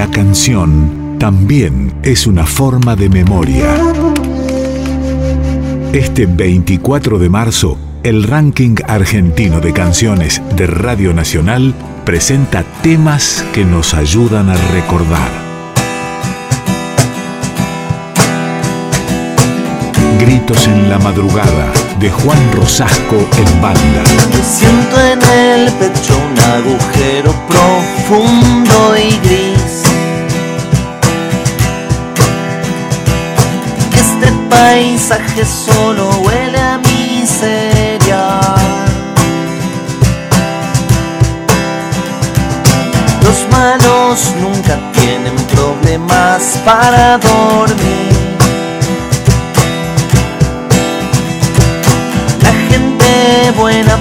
La canción también es una forma de memoria. Este 24 de marzo, el ranking argentino de canciones de Radio Nacional presenta temas que nos ayudan a recordar. Gritos en la madrugada de Juan Rosasco en banda. Siento en el pecho un agujero profundo y gris. Este paisaje solo huele a miseria. Los malos nunca tienen problemas para dormir. La gente buena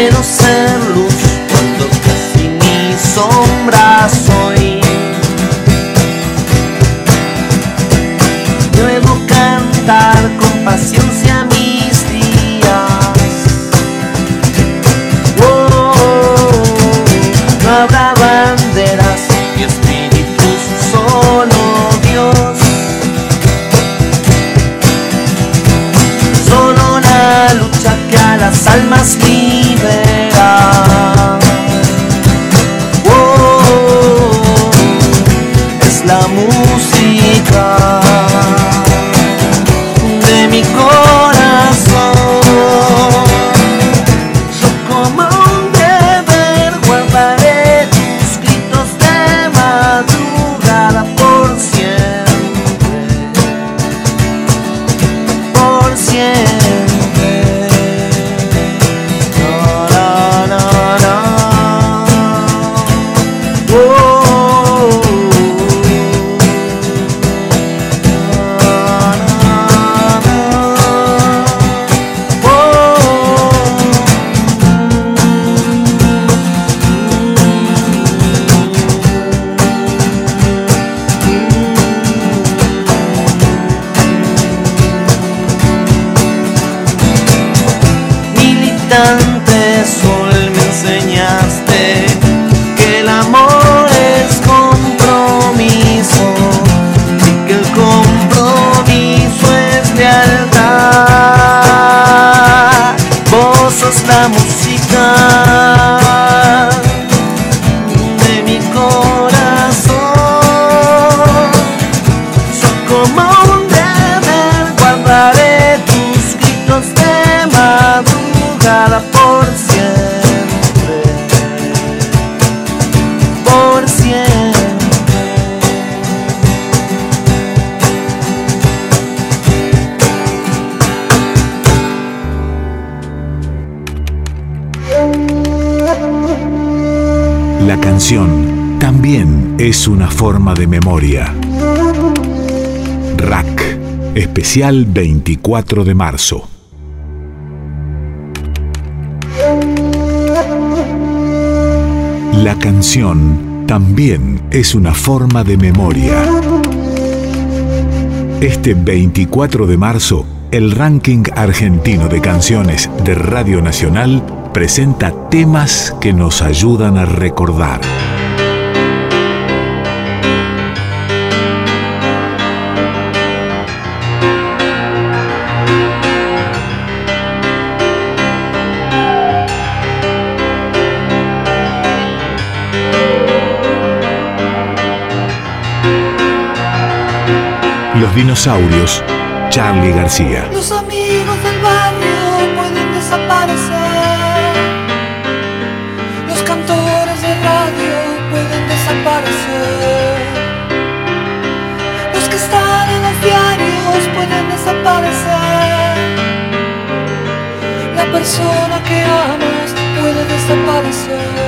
Quiero ser luz cuando casi mi sombra una forma de memoria. Rack, especial 24 de marzo. La canción también es una forma de memoria. Este 24 de marzo, el ranking argentino de canciones de Radio Nacional presenta temas que nos ayudan a recordar. Los dinosaurios, Charlie García. Los amigos del barrio pueden desaparecer. Los cantores de radio pueden desaparecer. Los que están en los diarios pueden desaparecer. La persona que amas puede desaparecer.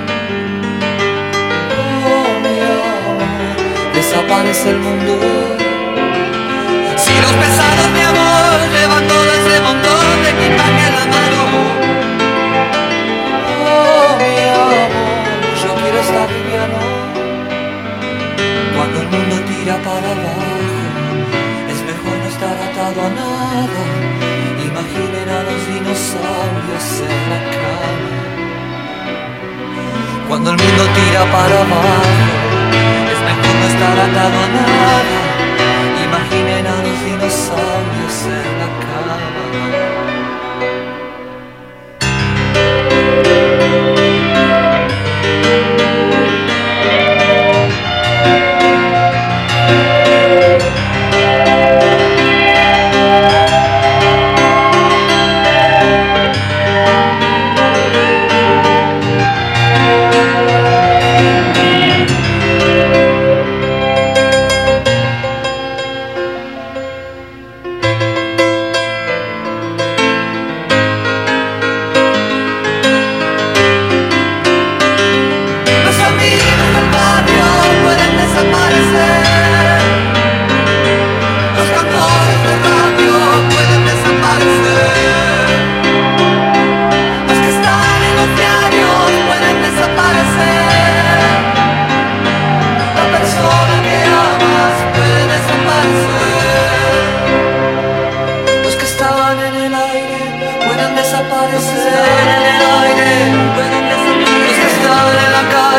Desaparece el mundo los pesados, mi amor, llevan todo ese montón de equipaje en la mano. Oh, mi amor, yo quiero estar liviano. Cuando el mundo tira para abajo, es mejor no estar atado a nada. Imaginen a los dinosaurios en la cama. Cuando el mundo tira para abajo,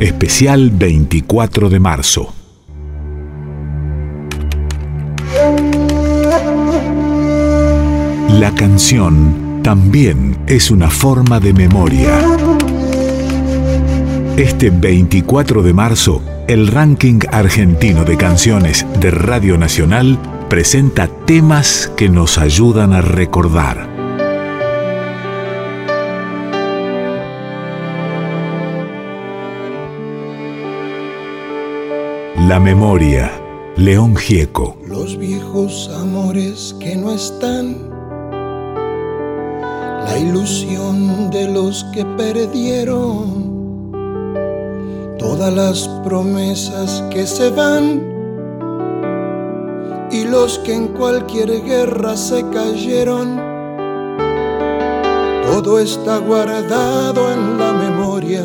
especial 24 de marzo. La canción también es una forma de memoria. Este 24 de marzo, el ranking argentino de canciones de Radio Nacional presenta temas que nos ayudan a recordar. La memoria, León Gieco. Los viejos amores que no están, la ilusión de los que perdieron, todas las promesas que se van y los que en cualquier guerra se cayeron. Todo está guardado en la memoria,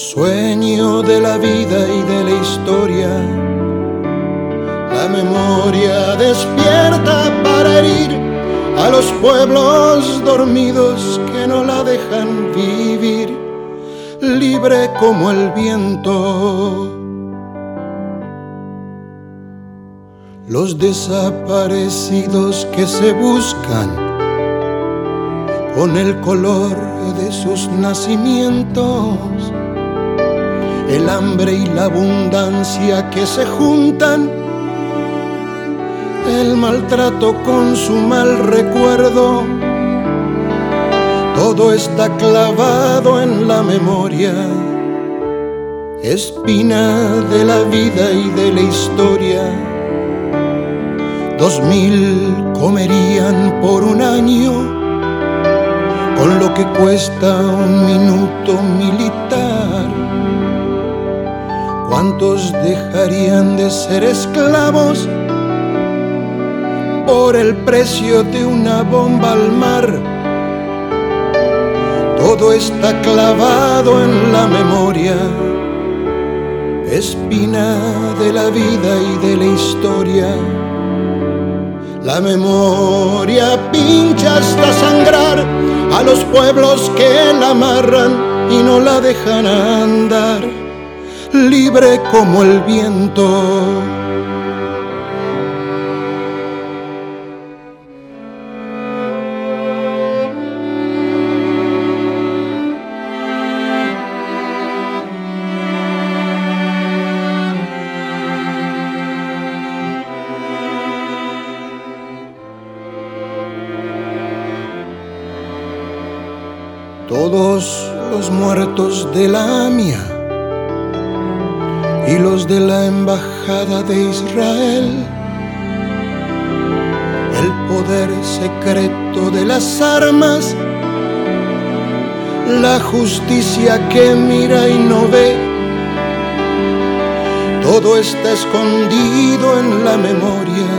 Sueño de la vida y de la historia. La memoria despierta para herir a los pueblos dormidos que no la dejan vivir, libre como el viento. Los desaparecidos que se buscan con el color de sus nacimientos, el hambre y la abundancia que se juntan, el maltrato con su mal recuerdo, todo está clavado en la memoria, espina de la vida y de la historia. Dos mil comerían por un año con lo que cuesta un minuto militar. ¿Cuántos dejarían de ser esclavos por el precio de una bomba al mar? Todo está clavado en la memoria, espina de la vida y de la historia. La memoria pincha hasta sangrar a los pueblos que la amarran y no la dejan andar, libre como el viento. todos los muertos de la AMIA y los de la Embajada de Israel, el poder secreto de las armas, la justicia que mira y no ve, todo está escondido en la memoria,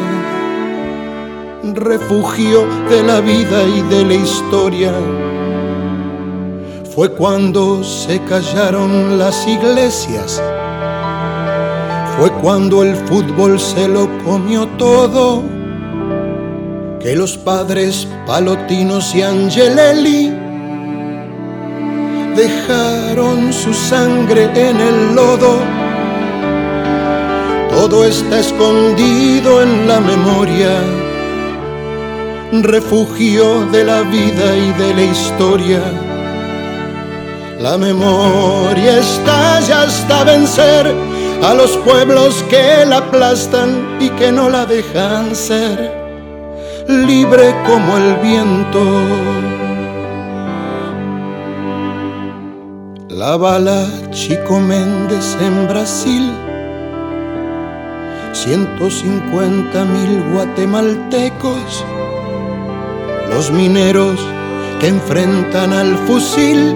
refugio de la vida y de la historia. Fue cuando se callaron las iglesias, fue cuando el fútbol se lo comió todo, que los padres Palotinos y Angelelli dejaron su sangre en el lodo. Todo está escondido en la memoria, refugio de la vida y de la historia. La memoria estalla hasta vencer a los pueblos que la aplastan y que no la dejan ser libre como el viento. La bala Chico Méndez en Brasil, 150 mil guatemaltecos, los mineros que enfrentan al fusil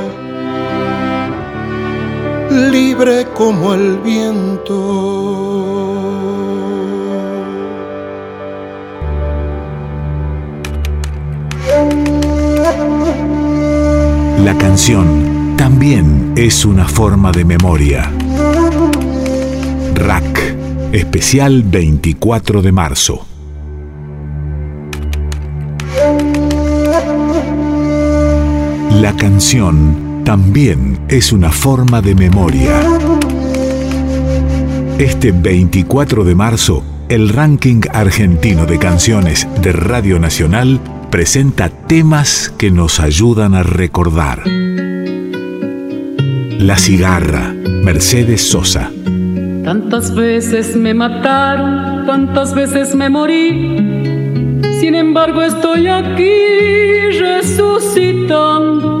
libre como el viento. La canción también es una forma de memoria. Rack, especial 24 de marzo. La canción también es una forma de memoria. Este 24 de marzo, el ranking argentino de canciones de Radio Nacional presenta temas que nos ayudan a recordar. La cigarra, Mercedes Sosa. Tantas veces me mataron, tantas veces me morí. Sin embargo estoy aquí resucitando.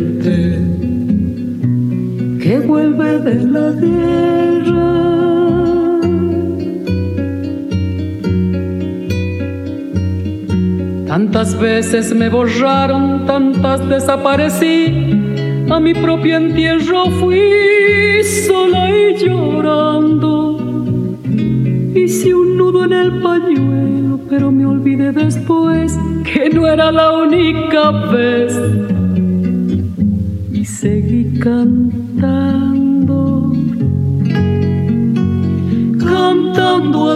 que vuelve de la guerra. Tantas veces me borraron, tantas desaparecí, a mi propio entierro fui sola y llorando. Hice un nudo en el pañuelo, pero me olvidé después que no era la única vez. Y seguí cantando,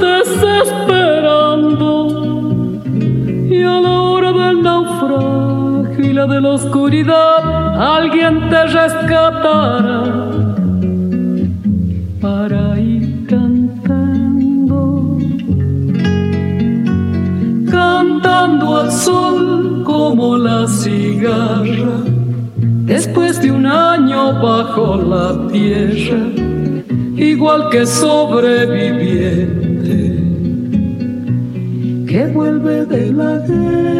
desesperando. Y a la hora del naufragio y la de la oscuridad, alguien te rescatará para ir cantando, cantando al sol como la cigarra después de un año bajo la tierra, igual que sobreviviente que vuelve de la guerra.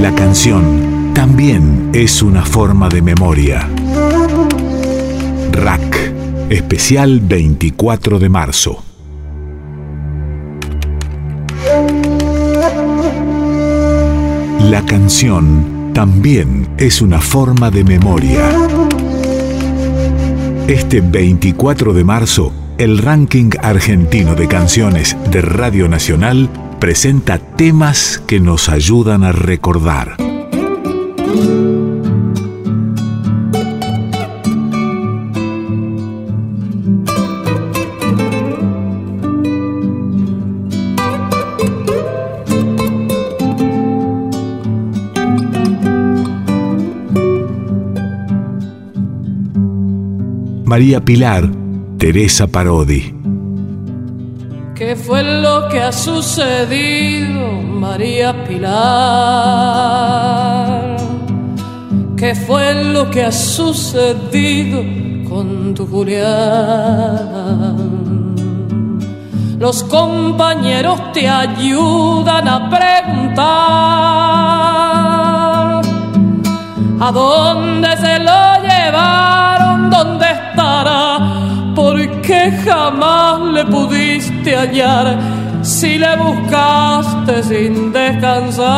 La canción también es una forma de memoria. Rack, especial 24 de marzo. La canción también es una forma de memoria. Este 24 de marzo, el ranking argentino de canciones de Radio Nacional presenta temas que nos ayudan a recordar. María Pilar, Teresa Parodi. ¿Qué fue lo que ha sucedido, María Pilar? ¿Qué fue lo que ha sucedido con tu Julián? Los compañeros te ayudan a preguntar a dónde se lo llevaron, dónde porque jamás le pudiste hallar si le buscaste sin descansar.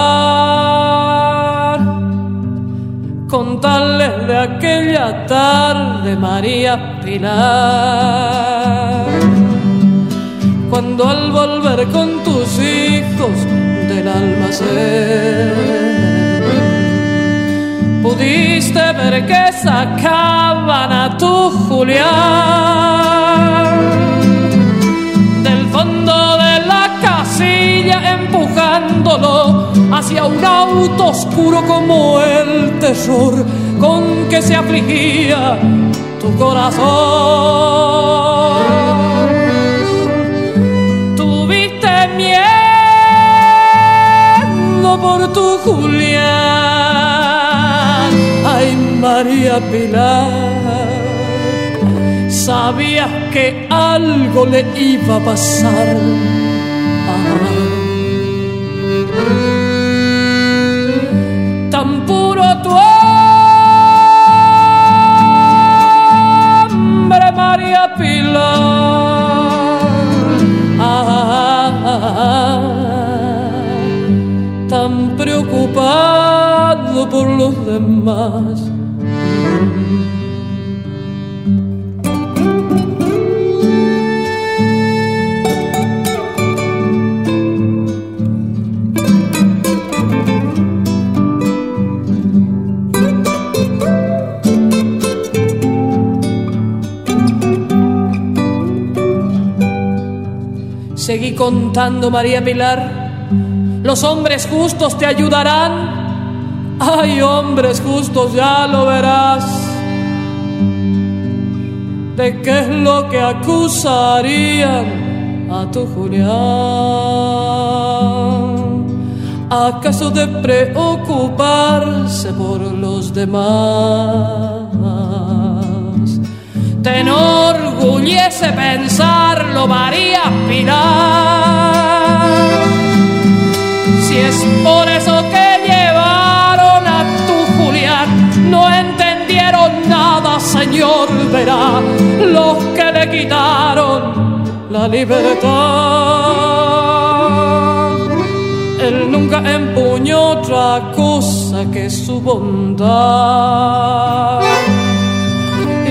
Contarles de aquella tarde, María Pilar, cuando al volver con tus hijos del almacén pudiste ver que sacaban a tu Julián del fondo de la casilla empujándolo hacia un auto oscuro como el terror con que se afligía tu corazón. Tuviste miedo por tu Julián. María Pilar, sabías que algo le iba a pasar. Tan puro tu hombre, María Pilar. tan preocupado por los demás. Contando, María Pilar. Los hombres justos te ayudarán. Ay, hombres justos, ya lo verás. ¿De qué es lo que acusarían a tu Julián? ¿Acaso de preocuparse por los demás? Te enorgullece pensarlo, María Pilar. Si es por eso que llevaron a tu Julián, no entendieron nada, Señor, verá los que le quitaron la libertad. Él nunca empuñó otra cosa que su bondad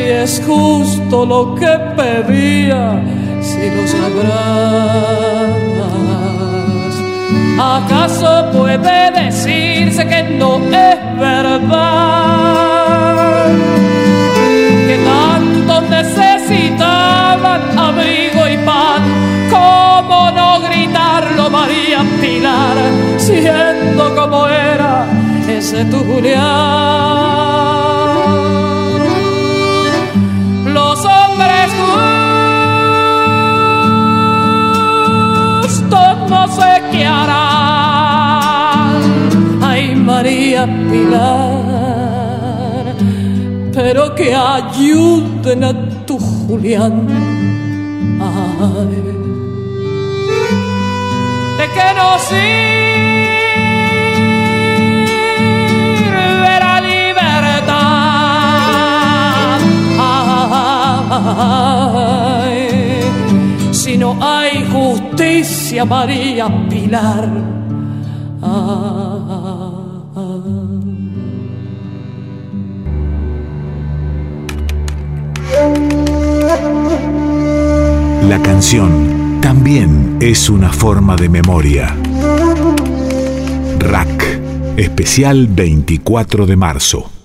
es justo lo que pedía, si lo sabrás. ¿Acaso puede decirse que no es verdad? Que tanto necesitaban abrigo y pan, ¿cómo no gritarlo María Pilar, siendo como era ese tu Julián? María Pilar, pero que ayuden a tu Julián. ¿De qué nos sirve la libertad? Ay, si no hay justicia, María Pilar. La canción también es una forma de memoria. Rack, especial 24 de marzo.